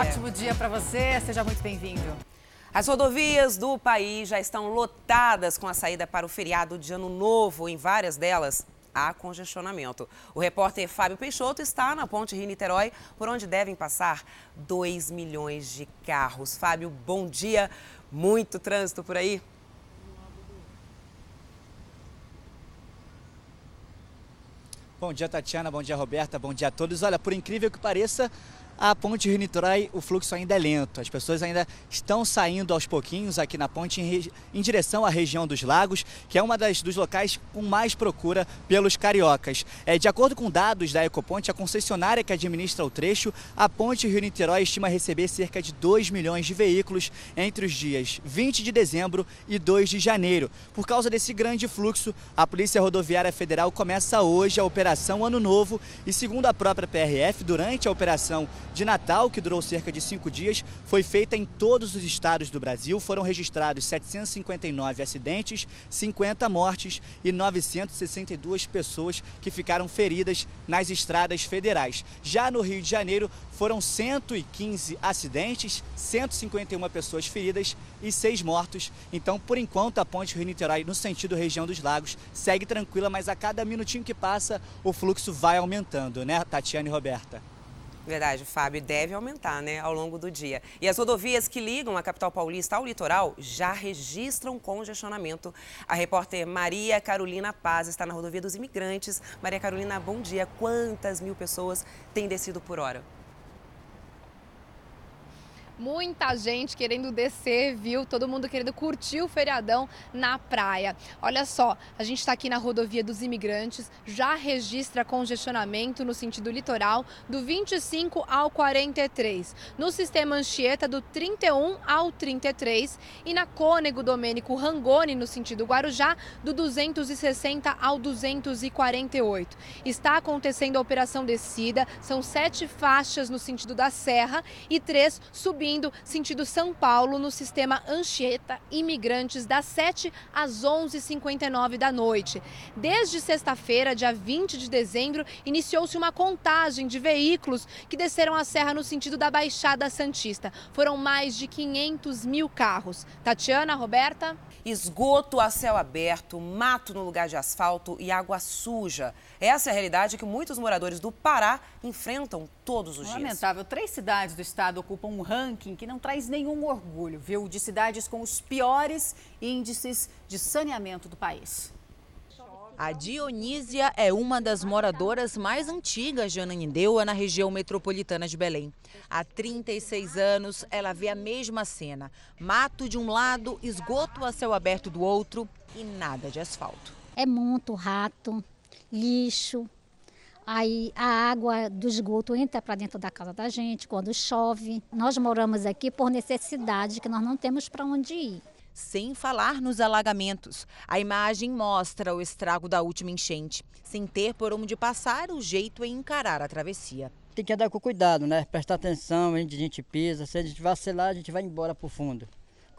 ótimo dia para você, seja muito bem-vindo. As rodovias do país já estão lotadas com a saída para o feriado de Ano Novo. Em várias delas, há congestionamento. O repórter Fábio Peixoto está na Ponte Rio-Niterói, por onde devem passar 2 milhões de carros. Fábio, bom dia. Muito trânsito por aí? Bom dia, Tatiana. Bom dia, Roberta. Bom dia a todos. Olha, por incrível que pareça, a ponte Rio-Niterói, o fluxo ainda é lento. As pessoas ainda estão saindo aos pouquinhos aqui na ponte em, em direção à região dos lagos, que é uma das, dos locais com mais procura pelos cariocas. É, de acordo com dados da Ecoponte, a concessionária que administra o trecho, a ponte Rio-Niterói estima receber cerca de 2 milhões de veículos entre os dias 20 de dezembro e 2 de janeiro. Por causa desse grande fluxo, a Polícia Rodoviária Federal começa hoje a Operação Ano Novo e, segundo a própria PRF, durante a operação de Natal, que durou cerca de cinco dias, foi feita em todos os estados do Brasil. Foram registrados 759 acidentes, 50 mortes e 962 pessoas que ficaram feridas nas estradas federais. Já no Rio de Janeiro, foram 115 acidentes, 151 pessoas feridas e 6 mortos. Então, por enquanto, a ponte Rio-Niterói, no sentido região dos lagos, segue tranquila, mas a cada minutinho que passa, o fluxo vai aumentando, né, Tatiana e Roberta? Verdade, Fábio, deve aumentar né, ao longo do dia. E as rodovias que ligam a capital paulista ao litoral já registram congestionamento. A repórter Maria Carolina Paz está na rodovia dos imigrantes. Maria Carolina, bom dia. Quantas mil pessoas têm descido por hora? Muita gente querendo descer, viu? Todo mundo querendo curtir o feriadão na praia. Olha só, a gente está aqui na rodovia dos imigrantes, já registra congestionamento no sentido litoral do 25 ao 43, no sistema Anchieta do 31 ao 33 e na Cônego Domênico Rangoni no sentido Guarujá do 260 ao 248. Está acontecendo a operação descida, são sete faixas no sentido da Serra e três subindo indo sentido São Paulo no sistema Anchieta Imigrantes das 7 às 11h59 da noite. Desde sexta-feira, dia 20 de dezembro, iniciou-se uma contagem de veículos que desceram a serra no sentido da Baixada Santista. Foram mais de 500 mil carros. Tatiana, Roberta? Esgoto a céu aberto, mato no lugar de asfalto e água suja. Essa é a realidade que muitos moradores do Pará enfrentam todos os Lamentável. dias. Lamentável. Três cidades do estado ocupam um ranking que não traz nenhum orgulho, viu? De cidades com os piores índices de saneamento do país. A Dionísia é uma das moradoras mais antigas de Ananindeua, na região metropolitana de Belém. Há 36 anos, ela vê a mesma cena: mato de um lado, esgoto a céu aberto do outro e nada de asfalto. É muito rato, lixo. Aí a água do esgoto entra para dentro da casa da gente quando chove. Nós moramos aqui por necessidade, que nós não temos para onde ir sem falar nos alagamentos. A imagem mostra o estrago da última enchente. Sem ter por onde passar, o jeito é encarar a travessia. Tem que andar com cuidado, né? Prestar atenção, onde a gente pisa. Se a gente vacilar, a gente vai embora para o fundo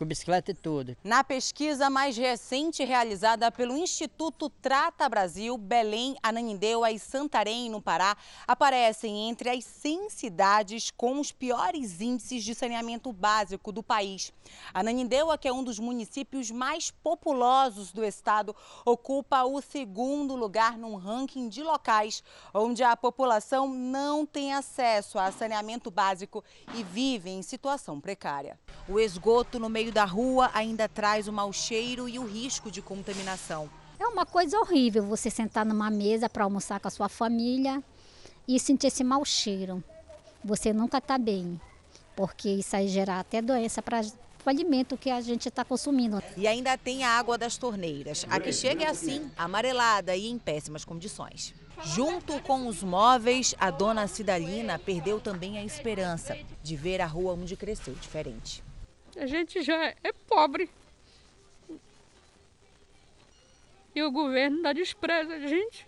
com bicicleta e tudo. Na pesquisa mais recente realizada pelo Instituto Trata Brasil, Belém, Ananindeua e Santarém, no Pará, aparecem entre as 100 cidades com os piores índices de saneamento básico do país. Ananindeua, que é um dos municípios mais populosos do estado, ocupa o segundo lugar num ranking de locais onde a população não tem acesso a saneamento básico e vive em situação precária. O esgoto no meio da rua ainda traz o mau cheiro e o risco de contaminação. É uma coisa horrível você sentar numa mesa para almoçar com a sua família e sentir esse mau cheiro. Você nunca está bem, porque isso aí gera até doença para o alimento que a gente está consumindo. E ainda tem a água das torneiras. A que chega é assim, amarelada e em péssimas condições. Junto com os móveis, a dona Cidalina perdeu também a esperança de ver a rua onde cresceu diferente. A gente já é pobre. E o governo dá despreza a gente.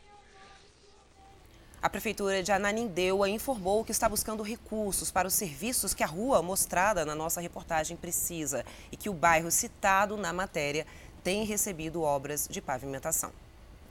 A Prefeitura de Ananindeua informou que está buscando recursos para os serviços que a rua mostrada na nossa reportagem precisa e que o bairro citado na matéria tem recebido obras de pavimentação.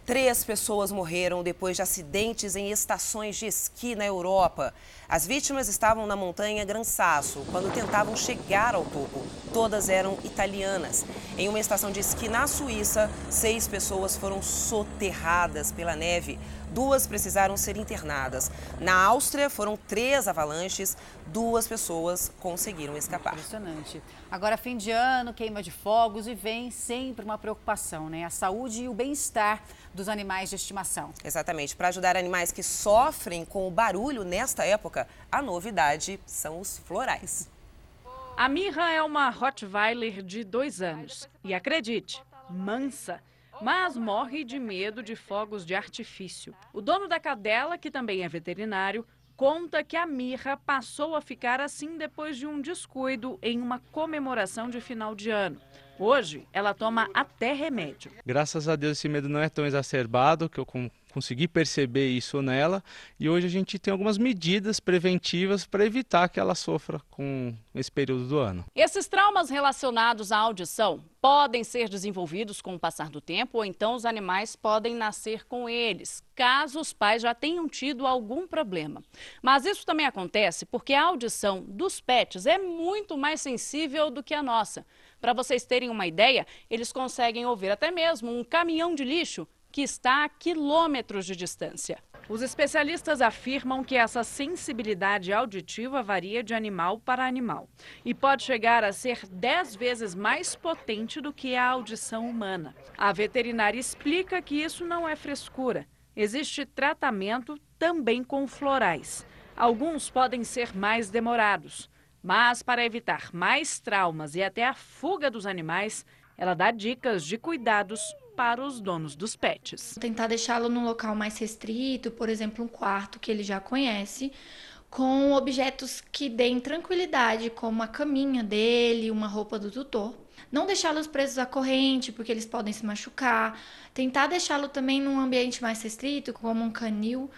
Três pessoas morreram depois de acidentes em estações de esqui na Europa. As vítimas estavam na montanha Gran Sasso quando tentavam chegar ao topo. Todas eram italianas. Em uma estação de esqui na Suíça, seis pessoas foram soterradas pela neve. Duas precisaram ser internadas. Na Áustria, foram três avalanches. Duas pessoas conseguiram escapar. Impressionante. Agora, fim de ano, queima de fogos e vem sempre uma preocupação, né? A saúde e o bem-estar dos animais de estimação. Exatamente. Para ajudar animais que sofrem com o barulho nesta época, a novidade são os florais. A Mirra é uma Rottweiler de dois anos. E acredite, mansa mas morre de medo de fogos de artifício. O dono da cadela, que também é veterinário, conta que a mirra passou a ficar assim depois de um descuido em uma comemoração de final de ano. Hoje, ela toma até remédio. Graças a Deus, esse medo não é tão exacerbado, que eu consegui perceber isso nela. E hoje a gente tem algumas medidas preventivas para evitar que ela sofra com esse período do ano. Esses traumas relacionados à audição podem ser desenvolvidos com o passar do tempo ou então os animais podem nascer com eles, caso os pais já tenham tido algum problema. Mas isso também acontece porque a audição dos pets é muito mais sensível do que a nossa. Para vocês terem uma ideia, eles conseguem ouvir até mesmo um caminhão de lixo que está a quilômetros de distância. Os especialistas afirmam que essa sensibilidade auditiva varia de animal para animal e pode chegar a ser 10 vezes mais potente do que a audição humana. A veterinária explica que isso não é frescura. Existe tratamento também com florais. Alguns podem ser mais demorados. Mas para evitar mais traumas e até a fuga dos animais, ela dá dicas de cuidados para os donos dos pets. Tentar deixá-lo num local mais restrito, por exemplo, um quarto que ele já conhece, com objetos que deem tranquilidade, como a caminha dele, uma roupa do tutor. Não deixá-los presos à corrente, porque eles podem se machucar. Tentar deixá-lo também num ambiente mais restrito, como um canil,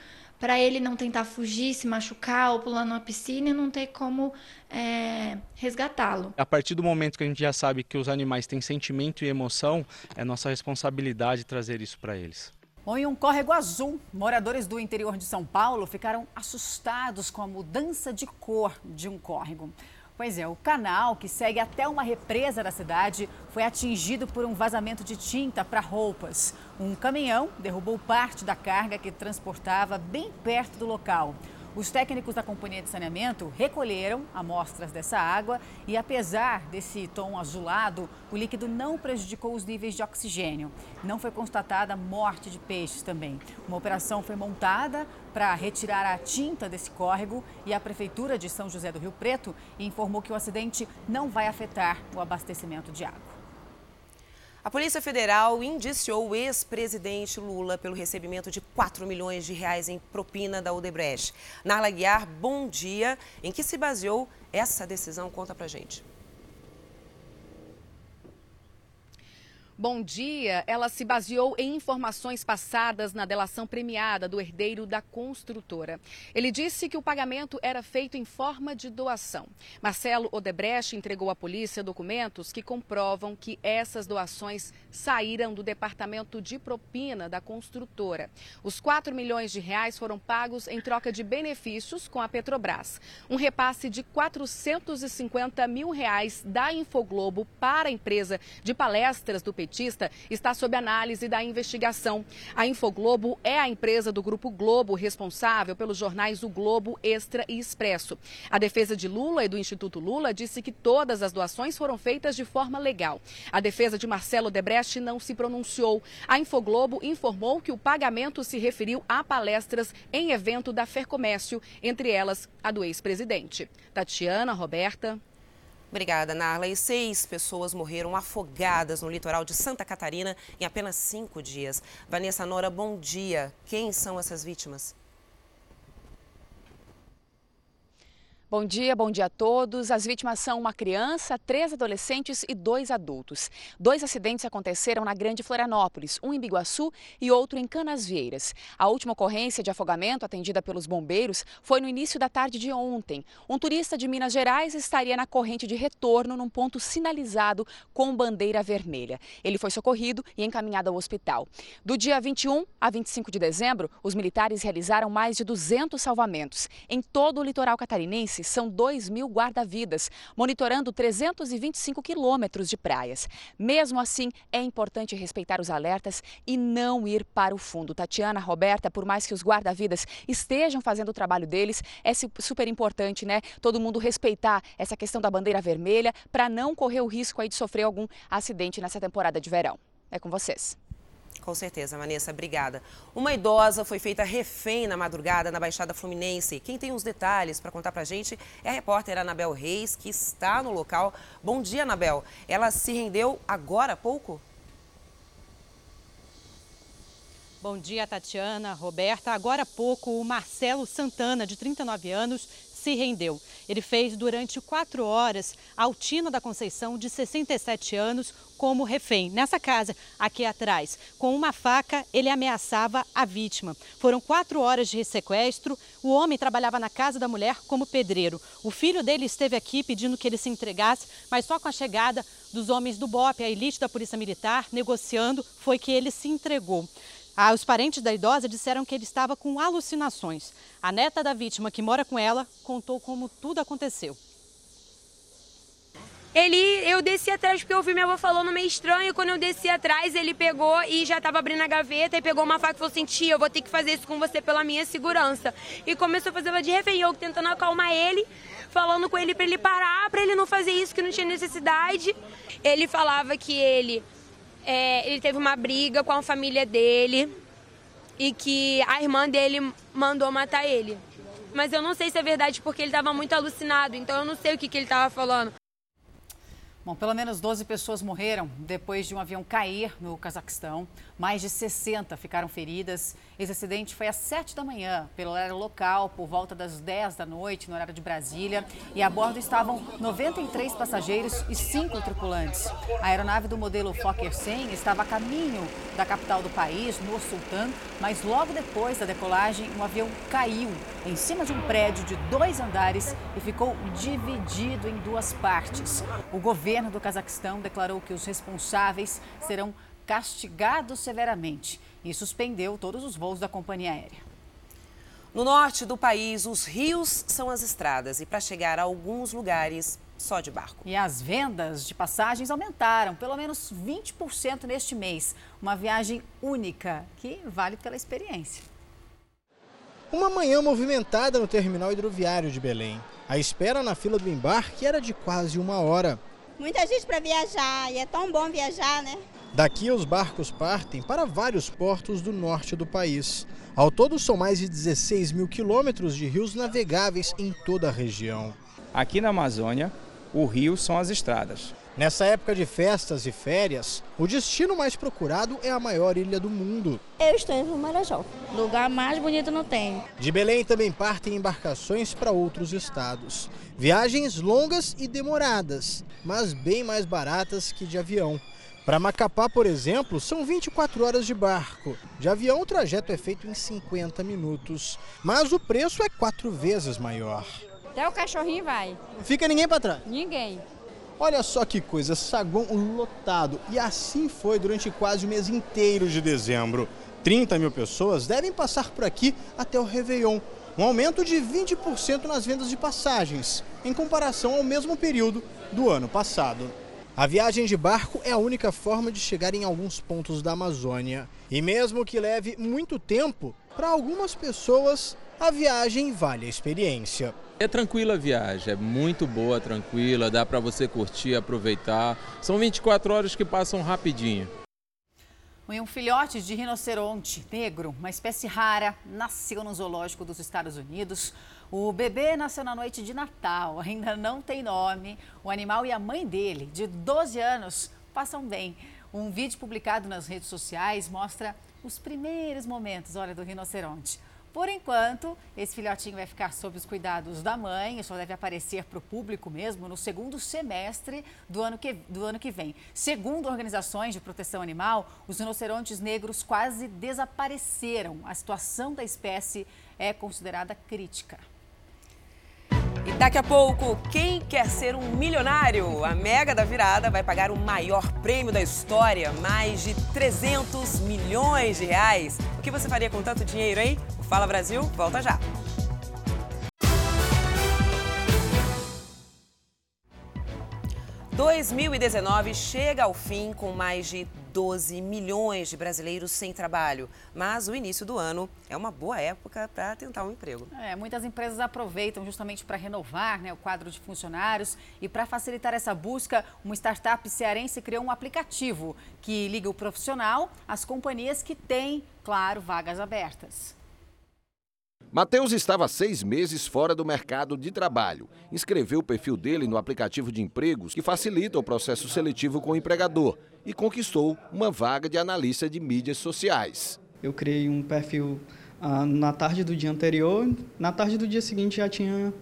para ele não tentar fugir, se machucar ou pular numa piscina e não ter como é, resgatá-lo. A partir do momento que a gente já sabe que os animais têm sentimento e emoção, é nossa responsabilidade trazer isso para eles. Bom, em um córrego azul, moradores do interior de São Paulo ficaram assustados com a mudança de cor de um córrego. Pois é, o canal que segue até uma represa da cidade foi atingido por um vazamento de tinta para roupas. Um caminhão derrubou parte da carga que transportava bem perto do local. Os técnicos da Companhia de Saneamento recolheram amostras dessa água e, apesar desse tom azulado, o líquido não prejudicou os níveis de oxigênio. Não foi constatada morte de peixes também. Uma operação foi montada para retirar a tinta desse córrego e a Prefeitura de São José do Rio Preto informou que o acidente não vai afetar o abastecimento de água. A Polícia Federal indiciou o ex-presidente Lula pelo recebimento de 4 milhões de reais em propina da Odebrecht. Narla Guiar, bom dia. Em que se baseou essa decisão? Conta pra gente. Bom dia. Ela se baseou em informações passadas na delação premiada do herdeiro da construtora. Ele disse que o pagamento era feito em forma de doação. Marcelo Odebrecht entregou à polícia documentos que comprovam que essas doações saíram do departamento de propina da construtora. Os 4 milhões de reais foram pagos em troca de benefícios com a Petrobras. Um repasse de 450 mil reais da Infoglobo para a empresa de palestras do petista está sob análise da investigação. A Infoglobo é a empresa do Grupo Globo responsável pelos jornais O Globo, Extra e Expresso. A defesa de Lula e do Instituto Lula disse que todas as doações foram feitas de forma legal. A defesa de Marcelo Debrecht não se pronunciou. A Infoglobo informou que o pagamento se referiu a palestras em evento da Fercomércio, entre elas a do ex-presidente. Tatiana, Roberta. Obrigada, Narla. E seis pessoas morreram afogadas no litoral de Santa Catarina em apenas cinco dias. Vanessa Nora, bom dia. Quem são essas vítimas? Bom dia, bom dia a todos. As vítimas são uma criança, três adolescentes e dois adultos. Dois acidentes aconteceram na Grande Florianópolis, um em Biguaçu e outro em Canasvieiras. A última ocorrência de afogamento atendida pelos bombeiros foi no início da tarde de ontem. Um turista de Minas Gerais estaria na corrente de retorno num ponto sinalizado com bandeira vermelha. Ele foi socorrido e encaminhado ao hospital. Do dia 21 a 25 de dezembro, os militares realizaram mais de 200 salvamentos. Em todo o litoral catarinense, são 2 mil guarda-vidas, monitorando 325 quilômetros de praias. Mesmo assim, é importante respeitar os alertas e não ir para o fundo. Tatiana, Roberta, por mais que os guarda-vidas estejam fazendo o trabalho deles, é super importante, né? Todo mundo respeitar essa questão da bandeira vermelha para não correr o risco aí de sofrer algum acidente nessa temporada de verão. É com vocês. Com certeza, Vanessa, obrigada. Uma idosa foi feita refém na madrugada na Baixada Fluminense. Quem tem os detalhes para contar para a gente é a repórter Anabel Reis, que está no local. Bom dia, Anabel. Ela se rendeu agora há pouco? Bom dia, Tatiana, Roberta. Agora há pouco, o Marcelo Santana, de 39 anos, se rendeu. Ele fez durante quatro horas a Altina da Conceição, de 67 anos, como refém. Nessa casa, aqui atrás, com uma faca, ele ameaçava a vítima. Foram quatro horas de sequestro. O homem trabalhava na casa da mulher como pedreiro. O filho dele esteve aqui pedindo que ele se entregasse, mas só com a chegada dos homens do BOP, a elite da Polícia Militar, negociando, foi que ele se entregou. Ah, os parentes da idosa disseram que ele estava com alucinações. A neta da vítima, que mora com ela, contou como tudo aconteceu. Ele, eu desci atrás porque eu ouvi minha avó falando meio estranho. Quando eu desci atrás, ele pegou e já estava abrindo a gaveta e pegou uma faca e falou assim: Tia, eu vou ter que fazer isso com você pela minha segurança. E começou a fazer ela de refém. Eu tentando acalmar ele, falando com ele para ele parar, para ele não fazer isso, que não tinha necessidade. Ele falava que ele é, ele teve uma briga com a família dele e que a irmã dele mandou matar ele. Mas eu não sei se é verdade porque ele estava muito alucinado, então eu não sei o que, que ele estava falando. Bom, pelo menos 12 pessoas morreram depois de um avião cair no Cazaquistão. Mais de 60 ficaram feridas. Esse acidente foi às 7 da manhã, pelo horário local, por volta das 10 da noite, no horário de Brasília. E a bordo estavam 93 passageiros e 5 tripulantes. A aeronave do modelo Fokker 100 estava a caminho da capital do país, Nur Sultan, mas logo depois da decolagem, um avião caiu em cima de um prédio de dois andares e ficou dividido em duas partes. O governo do Cazaquistão declarou que os responsáveis serão castigados severamente e suspendeu todos os voos da companhia aérea. No norte do país, os rios são as estradas e para chegar a alguns lugares só de barco. E as vendas de passagens aumentaram pelo menos 20% neste mês. Uma viagem única que vale pela experiência. Uma manhã movimentada no terminal hidroviário de Belém. A espera na fila do embarque era de quase uma hora. Muita gente para viajar e é tão bom viajar, né? Daqui os barcos partem para vários portos do norte do país. Ao todo são mais de 16 mil quilômetros de rios navegáveis em toda a região. Aqui na Amazônia, o rio são as estradas. Nessa época de festas e férias, o destino mais procurado é a maior ilha do mundo. Eu estou em Marajó. Lugar mais bonito não tem. De Belém também partem embarcações para outros estados. Viagens longas e demoradas, mas bem mais baratas que de avião. Para Macapá, por exemplo, são 24 horas de barco. De avião, o trajeto é feito em 50 minutos. Mas o preço é quatro vezes maior. Até o cachorrinho vai. Não fica ninguém para trás? Ninguém. Olha só que coisa, saguão lotado. E assim foi durante quase o mês inteiro de dezembro. 30 mil pessoas devem passar por aqui até o Réveillon. Um aumento de 20% nas vendas de passagens, em comparação ao mesmo período do ano passado. A viagem de barco é a única forma de chegar em alguns pontos da Amazônia. E mesmo que leve muito tempo, para algumas pessoas a viagem vale a experiência. É tranquila a viagem, é muito boa, tranquila, dá para você curtir, aproveitar. São 24 horas que passam rapidinho. Um filhote de rinoceronte negro, uma espécie rara, nasceu no zoológico dos Estados Unidos. O bebê nasceu na noite de Natal, ainda não tem nome. O animal e a mãe dele, de 12 anos, passam bem. Um vídeo publicado nas redes sociais mostra os primeiros momentos, olha, do rinoceronte. Por enquanto, esse filhotinho vai ficar sob os cuidados da mãe e só deve aparecer para o público mesmo no segundo semestre do ano, que, do ano que vem. Segundo organizações de proteção animal, os rinocerontes negros quase desapareceram. A situação da espécie é considerada crítica. E daqui a pouco, quem quer ser um milionário? A Mega da Virada vai pagar o maior prêmio da história, mais de 300 milhões de reais. O que você faria com tanto dinheiro, hein? O Fala Brasil volta já. ...2019 chega ao fim com mais de 12 milhões de brasileiros sem trabalho. Mas o início do ano é uma boa época para tentar um emprego. É, muitas empresas aproveitam justamente para renovar né, o quadro de funcionários e para facilitar essa busca, uma startup cearense criou um aplicativo que liga o profissional às companhias que têm, claro, vagas abertas. Matheus estava seis meses fora do mercado de trabalho. Inscreveu o perfil dele no aplicativo de empregos que facilita o processo seletivo com o empregador e conquistou uma vaga de analista de mídias sociais. Eu criei um perfil ah, na tarde do dia anterior, na tarde do dia seguinte já tinha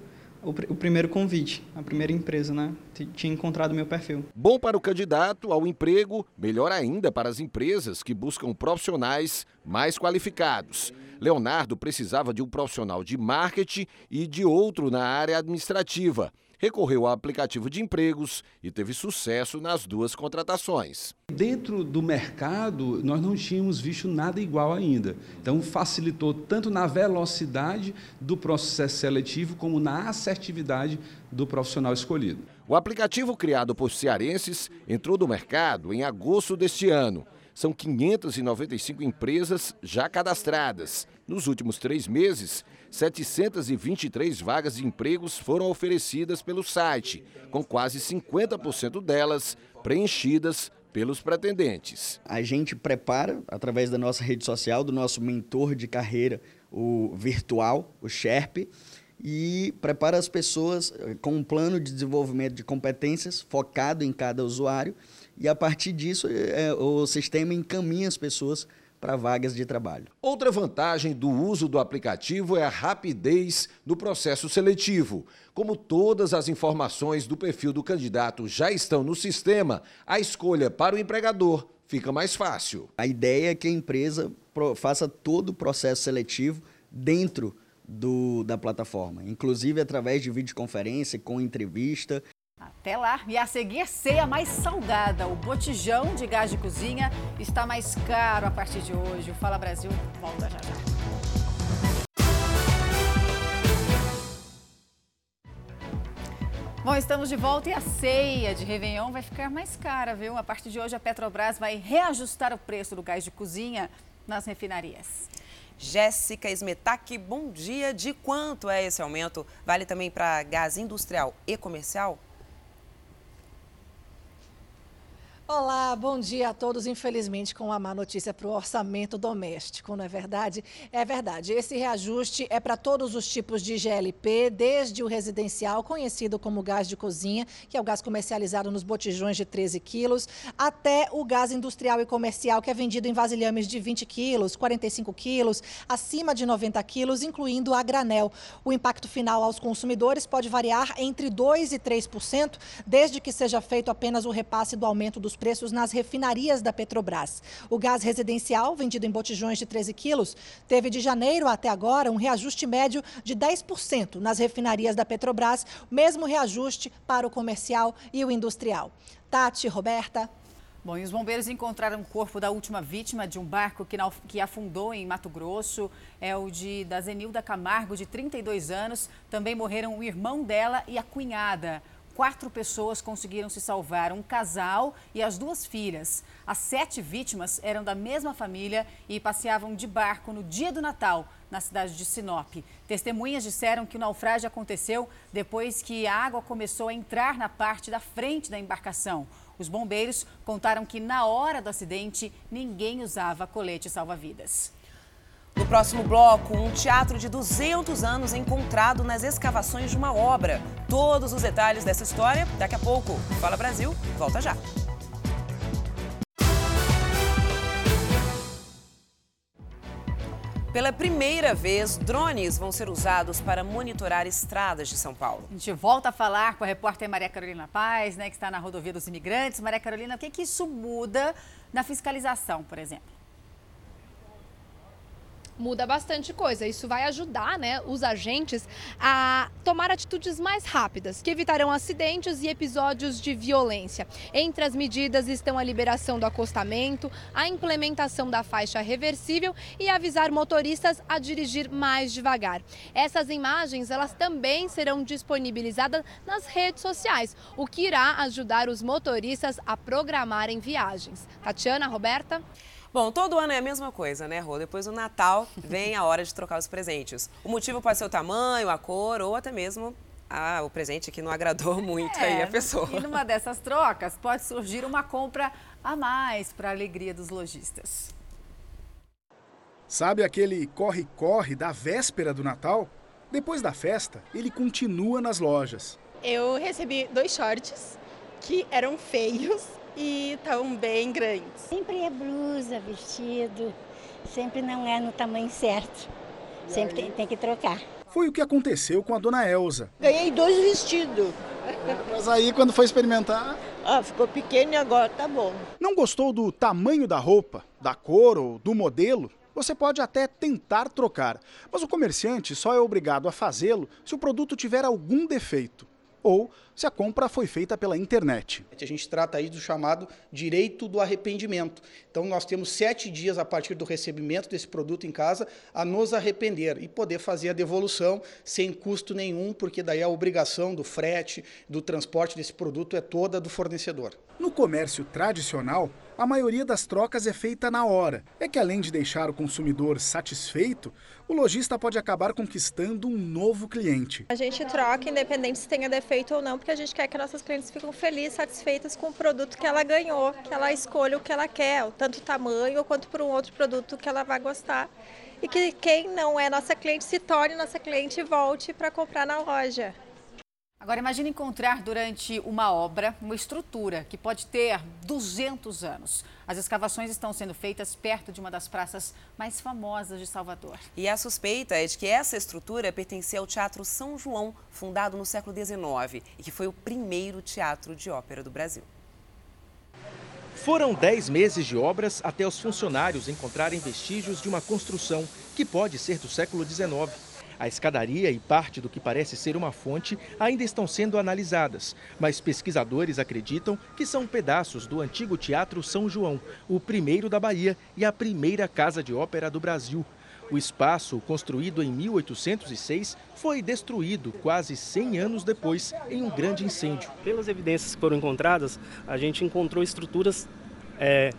o, o, primeiro convite, a primeira empresa, né? Tinha encontrado meu perfil. Bom para o candidato ao emprego, melhor ainda para as empresas que buscam profissionais mais qualificados. Leonardo precisava de um profissional de marketing e de outro na área administrativa. Recorreu ao aplicativo de empregos e teve sucesso nas duas contratações. Dentro do mercado, nós não tínhamos visto nada igual ainda. Então, facilitou tanto na velocidade do processo seletivo, como na assertividade do profissional escolhido. O aplicativo criado por cearenses entrou no mercado em agosto deste ano. São 595 empresas já cadastradas. Nos últimos três meses, 723 vagas de empregos foram oferecidas pelo site, com quase 50% delas preenchidas pelos pretendentes. A gente prepara, através da nossa rede social, do nosso mentor de carreira, o virtual, o Sherp, e prepara as pessoas eh, com um plano de desenvolvimento de competências focado em cada usuário e a partir disso é, o sistema encaminha as pessoas para vagas de trabalho. Outra vantagem do uso do aplicativo é a rapidez no processo seletivo. Como todas as informações do perfil do candidato já estão no sistema, a escolha para o empregador fica mais fácil. A ideia é que a empresa faça todo o processo seletivo dentro do, da plataforma, inclusive através de videoconferência, com entrevista até lá. E a seguir, ceia mais salgada. O botijão de gás de cozinha está mais caro a partir de hoje. O Fala Brasil volta já já. Bom, estamos de volta e a ceia de Réveillon vai ficar mais cara, viu? A partir de hoje, a Petrobras vai reajustar o preço do gás de cozinha nas refinarias. Jéssica Smetak, bom dia. De quanto é esse aumento? Vale também para gás industrial e comercial? Olá, bom dia a todos. Infelizmente, com uma má notícia para o orçamento doméstico, não é verdade? É verdade. Esse reajuste é para todos os tipos de GLP, desde o residencial, conhecido como gás de cozinha, que é o gás comercializado nos botijões de 13 quilos, até o gás industrial e comercial, que é vendido em vasilhames de 20 quilos, 45 quilos, acima de 90 quilos, incluindo a granel. O impacto final aos consumidores pode variar entre 2% e 3%, desde que seja feito apenas o repasse do aumento dos preços nas refinarias da Petrobras. O gás residencial, vendido em botijões de 13 quilos, teve de janeiro até agora um reajuste médio de 10% nas refinarias da Petrobras, mesmo reajuste para o comercial e o industrial. Tati, Roberta. Bom, e os bombeiros encontraram o corpo da última vítima de um barco que, que afundou em Mato Grosso. É o de da Zenilda Camargo, de 32 anos. Também morreram o irmão dela e a cunhada. Quatro pessoas conseguiram se salvar, um casal e as duas filhas. As sete vítimas eram da mesma família e passeavam de barco no dia do Natal, na cidade de Sinop. Testemunhas disseram que o naufrágio aconteceu depois que a água começou a entrar na parte da frente da embarcação. Os bombeiros contaram que na hora do acidente ninguém usava colete salva-vidas. No próximo bloco, um teatro de 200 anos encontrado nas escavações de uma obra. Todos os detalhes dessa história daqui a pouco. Fala Brasil, volta já. Pela primeira vez, drones vão ser usados para monitorar estradas de São Paulo. A gente volta a falar com a repórter Maria Carolina Paz, né, que está na rodovia dos imigrantes. Maria Carolina, o que, que isso muda na fiscalização, por exemplo? Muda bastante coisa. Isso vai ajudar né, os agentes a tomar atitudes mais rápidas, que evitarão acidentes e episódios de violência. Entre as medidas estão a liberação do acostamento, a implementação da faixa reversível e avisar motoristas a dirigir mais devagar. Essas imagens elas também serão disponibilizadas nas redes sociais, o que irá ajudar os motoristas a programarem viagens. Tatiana, Roberta? Bom, todo ano é a mesma coisa, né, Rô? Depois do Natal vem a hora de trocar os presentes. O motivo pode ser o tamanho, a cor ou até mesmo ah, o presente que não agradou muito é, aí a pessoa. E numa dessas trocas pode surgir uma compra a mais para a alegria dos lojistas. Sabe aquele corre-corre da véspera do Natal? Depois da festa, ele continua nas lojas. Eu recebi dois shorts que eram feios e estão bem grandes. Sempre é blusa, vestido, sempre não é no tamanho certo. Sempre tem, tem, que trocar. Foi o que aconteceu com a dona Elza. Ganhei dois vestidos. Mas aí, quando foi experimentar. Ah, ficou pequeno e agora tá bom. Não gostou do tamanho da roupa, da cor ou do modelo? Você pode até tentar trocar, mas o comerciante só é obrigado a fazê-lo se o produto tiver algum defeito ou se a compra foi feita pela internet. A gente trata aí do chamado direito do arrependimento. Então, nós temos sete dias a partir do recebimento desse produto em casa a nos arrepender e poder fazer a devolução sem custo nenhum, porque daí a obrigação do frete, do transporte desse produto é toda do fornecedor. No comércio tradicional, a maioria das trocas é feita na hora. É que além de deixar o consumidor satisfeito, o lojista pode acabar conquistando um novo cliente. A gente troca independente se tenha defeito ou não, porque a gente quer que nossas clientes fiquem felizes, satisfeitas com o produto que ela ganhou, que ela escolha o que ela quer, tanto o tamanho quanto por um outro produto que ela vai gostar. E que quem não é nossa cliente se torne nossa cliente e volte para comprar na loja. Agora imagine encontrar durante uma obra uma estrutura que pode ter 200 anos. As escavações estão sendo feitas perto de uma das praças mais famosas de Salvador. E a suspeita é de que essa estrutura pertencia ao Teatro São João, fundado no século XIX e que foi o primeiro teatro de ópera do Brasil. Foram 10 meses de obras até os funcionários encontrarem vestígios de uma construção que pode ser do século XIX. A escadaria e parte do que parece ser uma fonte ainda estão sendo analisadas, mas pesquisadores acreditam que são pedaços do antigo Teatro São João, o primeiro da Bahia e a primeira casa de ópera do Brasil. O espaço, construído em 1806, foi destruído quase 100 anos depois em um grande incêndio. Pelas evidências que foram encontradas, a gente encontrou estruturas é,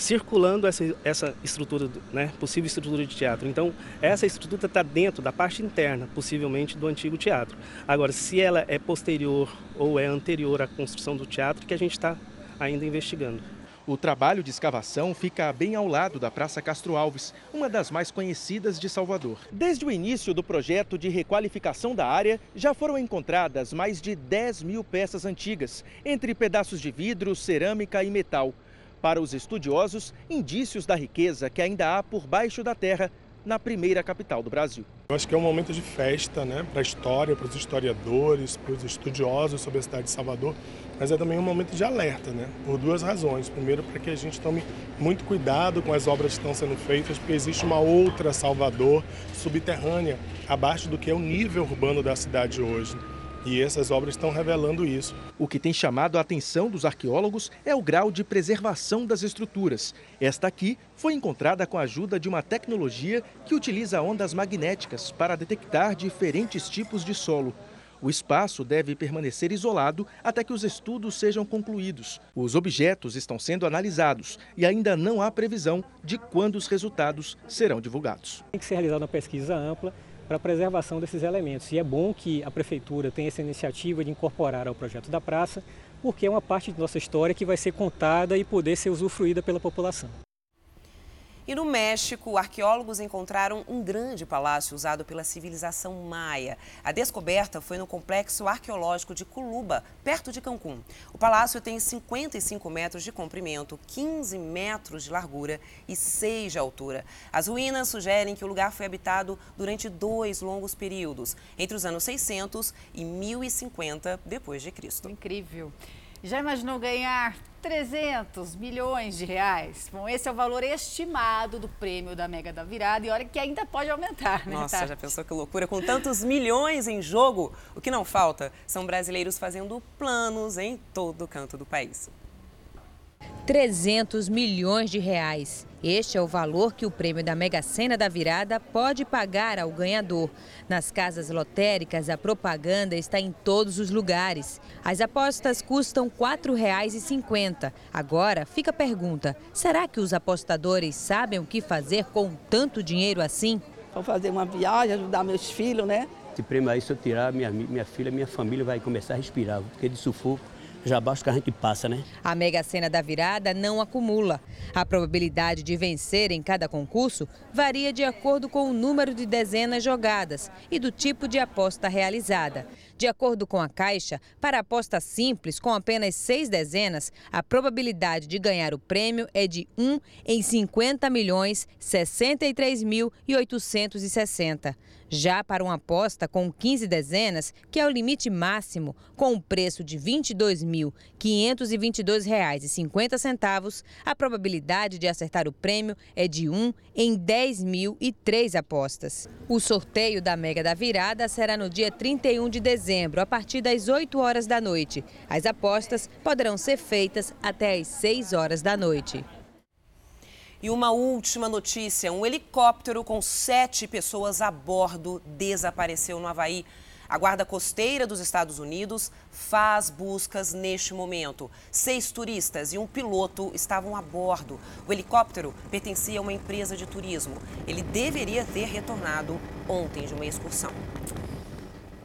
circulando essa, essa estrutura, né, possível estrutura de teatro. Então, essa estrutura está dentro da parte interna, possivelmente, do antigo teatro. Agora, se ela é posterior ou é anterior à construção do teatro, que a gente está ainda investigando. O trabalho de escavação fica bem ao lado da Praça Castro Alves, uma das mais conhecidas de Salvador. Desde o início do projeto de requalificação da área, já foram encontradas mais de 10 mil peças antigas, entre pedaços de vidro, cerâmica e metal. Para os estudiosos, indícios da riqueza que ainda há por baixo da terra na primeira capital do Brasil. Eu acho que é um momento de festa né, para a história, para os historiadores, para os estudiosos sobre a cidade de Salvador, mas é também um momento de alerta, né, por duas razões. Primeiro, para que a gente tome muito cuidado com as obras que estão sendo feitas, porque existe uma outra Salvador subterrânea, abaixo do que é o nível urbano da cidade hoje. E essas obras estão revelando isso. O que tem chamado a atenção dos arqueólogos é o grau de preservação das estruturas. Esta aqui foi encontrada com a ajuda de uma tecnologia que utiliza ondas magnéticas para detectar diferentes tipos de solo. O espaço deve permanecer isolado até que os estudos sejam concluídos. Os objetos estão sendo analisados e ainda não há previsão de quando os resultados serão divulgados. Tem que ser realizada uma pesquisa ampla para a preservação desses elementos. E é bom que a Prefeitura tenha essa iniciativa de incorporar ao projeto da praça, porque é uma parte de nossa história que vai ser contada e poder ser usufruída pela população. E no México, arqueólogos encontraram um grande palácio usado pela civilização maia. A descoberta foi no complexo arqueológico de Culuba, perto de Cancún. O palácio tem 55 metros de comprimento, 15 metros de largura e 6 de altura. As ruínas sugerem que o lugar foi habitado durante dois longos períodos, entre os anos 600 e 1050 depois de Cristo. Incrível. Já imaginou ganhar 300 milhões de reais? Bom, esse é o valor estimado do prêmio da Mega da Virada e olha que ainda pode aumentar, né? Nossa, já pensou que loucura? Com tantos milhões em jogo, o que não falta são brasileiros fazendo planos em todo canto do país. 300 milhões de reais. Este é o valor que o prêmio da Mega Sena da Virada pode pagar ao ganhador. Nas casas lotéricas, a propaganda está em todos os lugares. As apostas custam R$ 4,50. Agora fica a pergunta: será que os apostadores sabem o que fazer com tanto dinheiro assim? Vou fazer uma viagem, ajudar meus filhos, né? Esse prêmio aí, se eu tirar, minha, minha filha, minha família vai começar a respirar, porque de sufoco já basta que a gente passa, né? A Mega Sena da Virada não acumula. A probabilidade de vencer em cada concurso varia de acordo com o número de dezenas jogadas e do tipo de aposta realizada. De acordo com a Caixa, para aposta simples com apenas seis dezenas, a probabilidade de ganhar o prêmio é de 1 em 50 milhões 63 mil e 860. Já para uma aposta com 15 dezenas, que é o limite máximo, com o preço de R$ 22.522,50, a probabilidade de acertar o prêmio é de 1 em 10 mil e 3 apostas. O sorteio da Mega da Virada será no dia 31 de dezembro, a partir das 8 horas da noite. As apostas poderão ser feitas até às 6 horas da noite. E uma última notícia: um helicóptero com sete pessoas a bordo desapareceu no Havaí. A Guarda Costeira dos Estados Unidos faz buscas neste momento. Seis turistas e um piloto estavam a bordo. O helicóptero pertencia a uma empresa de turismo. Ele deveria ter retornado ontem de uma excursão.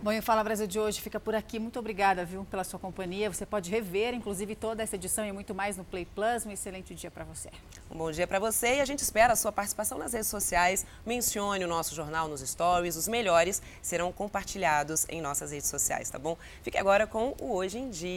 Bom, e o Fala Brasil de hoje fica por aqui. Muito obrigada, viu, pela sua companhia. Você pode rever, inclusive, toda essa edição e muito mais no Play Plus. Um excelente dia para você. Um bom dia para você e a gente espera a sua participação nas redes sociais. Mencione o nosso jornal nos stories. Os melhores serão compartilhados em nossas redes sociais, tá bom? Fique agora com o Hoje em Dia.